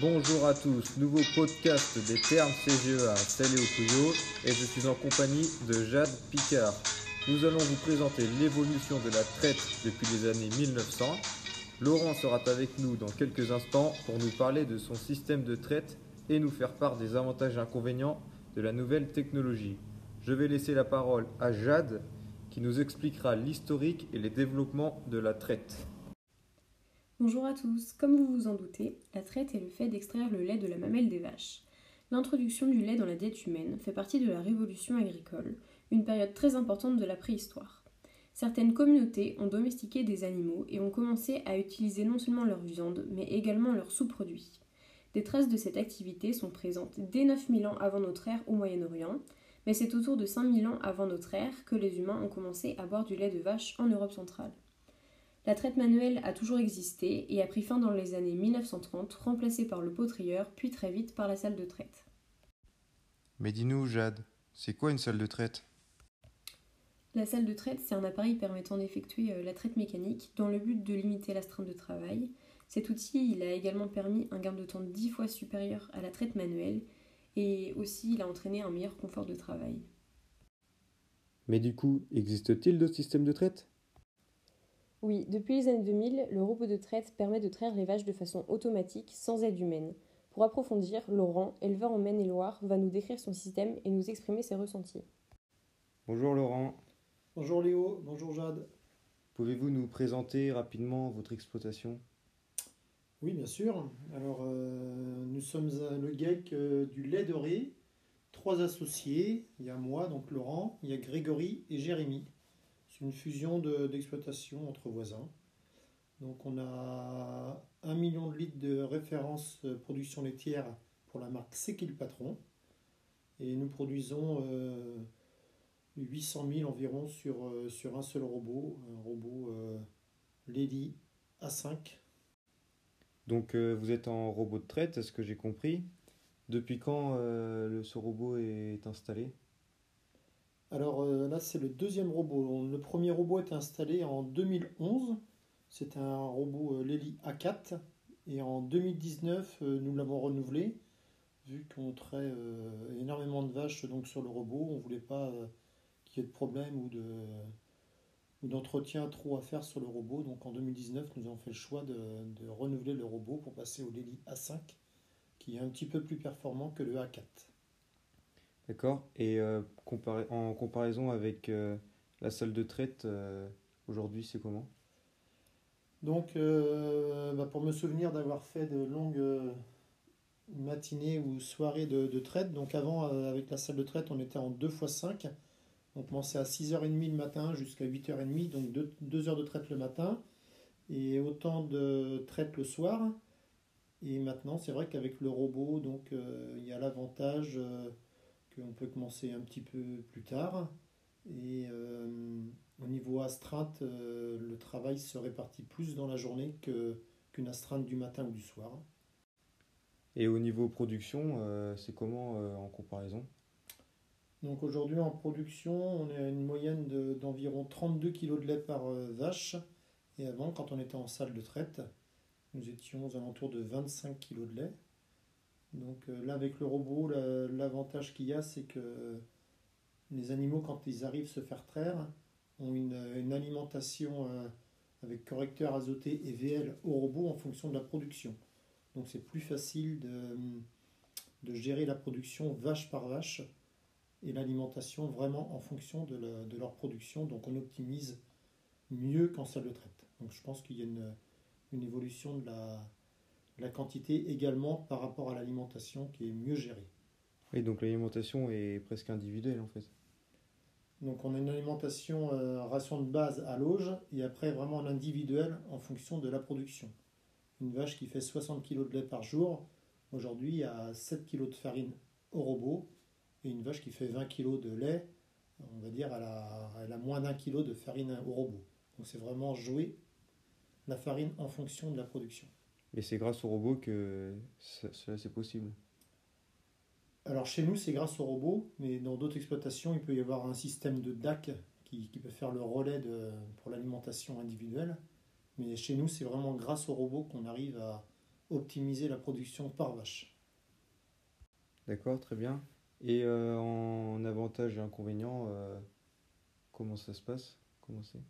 Bonjour à tous, nouveau podcast des termes CGE à Salé au Couillot et je suis en compagnie de Jade Picard. Nous allons vous présenter l'évolution de la traite depuis les années 1900. Laurent sera avec nous dans quelques instants pour nous parler de son système de traite et nous faire part des avantages et inconvénients de la nouvelle technologie. Je vais laisser la parole à Jade qui nous expliquera l'historique et les développements de la traite. Bonjour à tous. Comme vous vous en doutez, la traite est le fait d'extraire le lait de la mamelle des vaches. L'introduction du lait dans la diète humaine fait partie de la révolution agricole, une période très importante de la préhistoire. Certaines communautés ont domestiqué des animaux et ont commencé à utiliser non seulement leur viande, mais également leurs sous-produits. Des traces de cette activité sont présentes dès 9000 ans avant notre ère au Moyen-Orient, mais c'est autour de 5000 ans avant notre ère que les humains ont commencé à boire du lait de vache en Europe centrale. La traite manuelle a toujours existé et a pris fin dans les années 1930, remplacée par le potrieur, puis très vite par la salle de traite. Mais dis-nous, Jade, c'est quoi une salle de traite? La salle de traite, c'est un appareil permettant d'effectuer euh, la traite mécanique dans le but de limiter l'astreinte de travail. Cet outil, il a également permis un gain de temps dix fois supérieur à la traite manuelle et aussi il a entraîné un meilleur confort de travail. Mais du coup, existe-t-il d'autres systèmes de traite? Oui, depuis les années 2000, le robot de traite permet de traire les vaches de façon automatique, sans aide humaine. Pour approfondir, Laurent, éleveur en Maine-et-Loire, va nous décrire son système et nous exprimer ses ressentis. Bonjour Laurent. Bonjour Léo, bonjour Jade. Pouvez-vous nous présenter rapidement votre exploitation? Oui, bien sûr. Alors, euh, nous sommes le GEC euh, du lait de riz, trois associés. Il y a moi, donc Laurent, il y a Grégory et Jérémy une fusion d'exploitation entre voisins. Donc on a un million de litres de référence euh, production laitière pour la marque C'est qui le patron. Et nous produisons 800 euh, 000 environ sur, euh, sur un seul robot, un robot Lady A5. Donc vous êtes en robot de traite, est-ce que j'ai compris? Depuis quand ce robot est installé? Alors euh, là, c'est le deuxième robot. Le premier robot est installé en 2011. C'est un robot euh, Lely A4. Et en 2019, euh, nous l'avons renouvelé. Vu qu'on traite énormément de vaches donc, sur le robot, on ne voulait pas qu'il y ait de problème ou de d'entretien trop à faire sur le robot. Donc en 2019, nous avons fait le choix de, de renouveler le robot pour passer au Lely A5, qui est un petit peu plus performant que le A4. D'accord? Et euh, en comparaison avec euh, la salle de traite, euh, aujourd'hui, c'est comment? Donc, bah, pour me souvenir d'avoir fait de longues matinées ou soirées de, traite, donc avant, avec la salle de traite, on était en 2 x 5. On commençait à 6h30 le matin jusqu'à 8h30, donc 2, heures de traite le matin et autant de traite le soir. Et maintenant, c'est vrai qu'avec le robot, donc il y a l'avantage on peut commencer un petit peu plus tard. Et euh, au niveau astreinte, euh, le travail se répartit plus dans la journée qu'une astreinte du matin ou du soir. Et au niveau production, euh, c'est comment en comparaison? Donc aujourd'hui en production, on est à une moyenne d'environ 32 kg de lait par vache. Et avant, quand on était en salle de traite, nous étions aux alentours de 25 kg de lait. Donc euh, là, avec le robot, l'avantage qu'il y a, c'est que les animaux, quand ils arrivent se faire traire, ont une, alimentation euh, avec correcteur azoté et VL au robot en fonction de la production. Donc c'est plus facile de, gérer la production vache par vache et l'alimentation vraiment en fonction de, leur production. Donc on optimise mieux qu'en salle de traite. Donc je pense qu'il y a une évolution de la, la quantité également par rapport à l'alimentation qui est mieux gérée. Oui, donc l'alimentation est presque individuelle en fait. Donc on a une alimentation euh, ration de base à l'auge et après vraiment en individuel en fonction de la production. Une vache qui fait 60 kg de lait par jour, aujourd'hui a 7 kg de farine au robot et une vache qui fait 20 kg de lait, on va dire elle a, elle a moins d'un kilo de farine au robot. Donc c'est vraiment jouer la farine en fonction de la production. Et c'est grâce au robot que cela c'est possible. Alors chez nous c'est grâce au robot, mais dans d'autres exploitations il peut y avoir un système de DAC qui, peut faire le relais pour l'alimentation individuelle. Mais chez nous c'est vraiment grâce au robot qu'on arrive à, optimiser la production par vache. D'accord, très bien. Et euh, en avantage et inconvénient, euh, comment ça se passe? Comment c'est?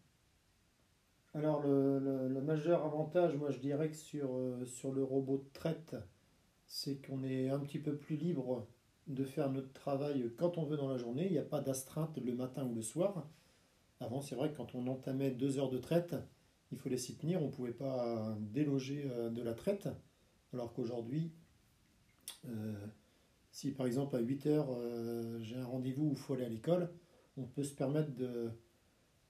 Alors le, le- majeur avantage, moi je dirais que sur, euh, sur le robot de traite, c'est qu'on est un petit peu plus libre de faire notre travail quand on veut dans la journée. Il n'y a pas d'astreinte le matin ou le soir. Avant, c'est vrai que quand on entamait deux heures de traite, il fallait s'y tenir. On ne pouvait pas déloger euh, de la traite. Alors qu'aujourd'hui, euh, si par exemple à 8 heures, j'ai un rendez-vous où il faut aller à l'école, on peut se permettre de,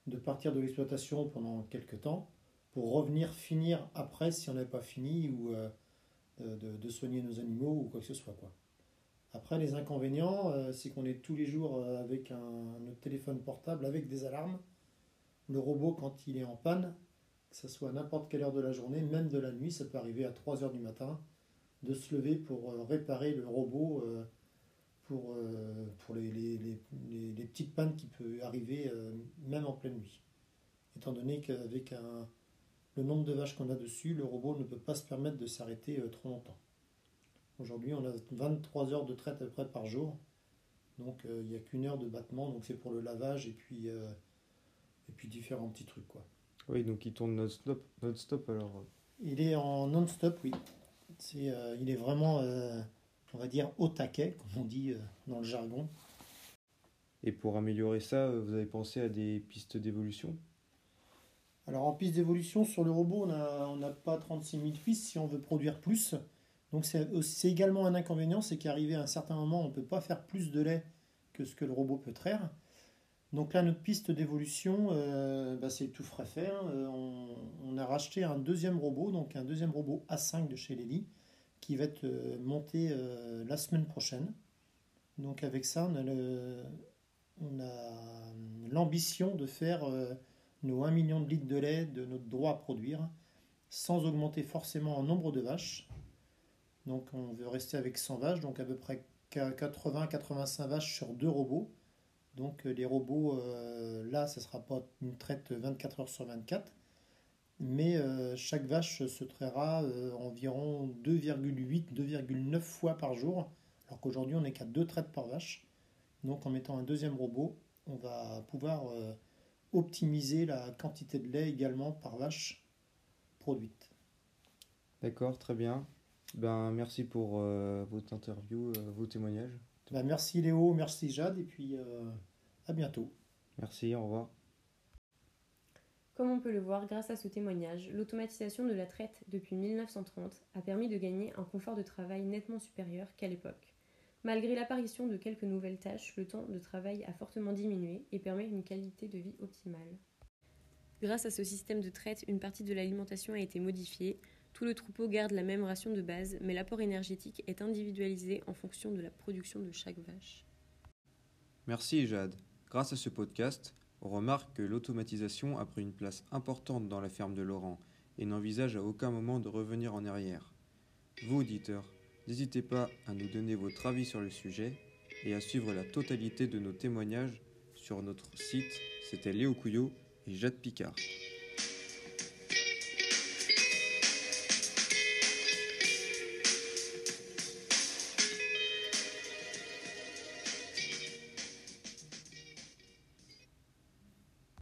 de partir de l'exploitation pendant quelques temps pour revenir finir après si on n'avait pas fini ou euh, de, soigner nos animaux ou quoi que ce soit. Après, les inconvénients, euh, c'est qu'on est tous les jours euh, avec un, notre téléphone portable avec des alarmes. Le robot, quand il est en panne, que ce soit à n'importe quelle heure de la journée, même de la nuit, ça peut arriver à 3 heures du matin, de se lever pour réparer le robot pour, euh, pour les, les- les- petites pannes qui peuvent arriver euh, même en pleine nuit. Étant donné qu'avec un- le nombre de vaches qu'on a dessus, le robot ne peut pas se permettre de s'arrêter euh, trop longtemps. Aujourd'hui, on a 23 heures de traite à peu près par jour. Donc, euh, il n'y a qu'une heure de battement. Donc, c'est pour le lavage et puis, euh, et puis différents petits trucs. Quoi. Oui, donc il tourne non-stop, non-stop alors. Il est en non-stop, oui. Euh, il est vraiment, euh, on va dire, au taquet, comme on dit euh, dans le jargon. Et pour améliorer ça, euh, vous avez pensé à des pistes d'évolution? Alors en piste d'évolution sur le robot, on n'a pas 36 000 pistes si on veut produire plus. Donc c'est c'est également un inconvénient, c'est qu'arrivé à un certain moment, on ne peut pas faire plus de lait que ce que le robot peut traire. Donc là, notre piste d'évolution, euh, bah, c'est tout frais fait. hein. Euh, on, on a racheté un deuxième robot, donc un deuxième robot A5 de chez Lely, qui va être euh, monté euh, la semaine prochaine. Donc avec ça, on a a l'ambition de faire euh, nos 1 million de litres de lait de notre droit à produire, sans augmenter forcément en nombre de vaches. Donc on veut rester avec 100 vaches, donc à peu près 80-85 vaches sur deux robots. Donc euh, les robots, euh, là, ce ne sera pas une traite 24 heures sur 24, mais euh, chaque vache se traira euh, environ 2,8-2,9 fois par jour, alors qu'aujourd'hui on n'est qu'à deux traites par vache. Donc en mettant un deuxième robot, on va pouvoir euh, optimiser la quantité de lait également par vache produite. D'accord, très bien. Ben, merci pour votre interview, vos témoignages. Ben, merci Léo, merci Jade, et puis à bientôt. Merci, au revoir. Comme on peut le voir grâce à ce témoignage, l'automatisation de la traite depuis 1930 a permis de gagner un confort de travail nettement supérieur qu'à l'époque. Malgré l'apparition de quelques nouvelles tâches, le temps de travail a fortement diminué et permet une qualité de vie optimale. Grâce à ce système de traite, une partie de l'alimentation a été modifiée. Tout le troupeau garde la même ration de base, mais l'apport énergétique est individualisé en fonction de la production de chaque vache. Merci Jade. Grâce à ce podcast, on remarque que l'automatisation a pris une place importante dans la ferme de Laurent et n'envisage à aucun moment de revenir en arrière. Vous, auditeurs, n'hésitez pas à nous donner votre avis sur le sujet et à suivre la totalité de nos témoignages sur notre site. C'était Léo Couillot et Jade Picard.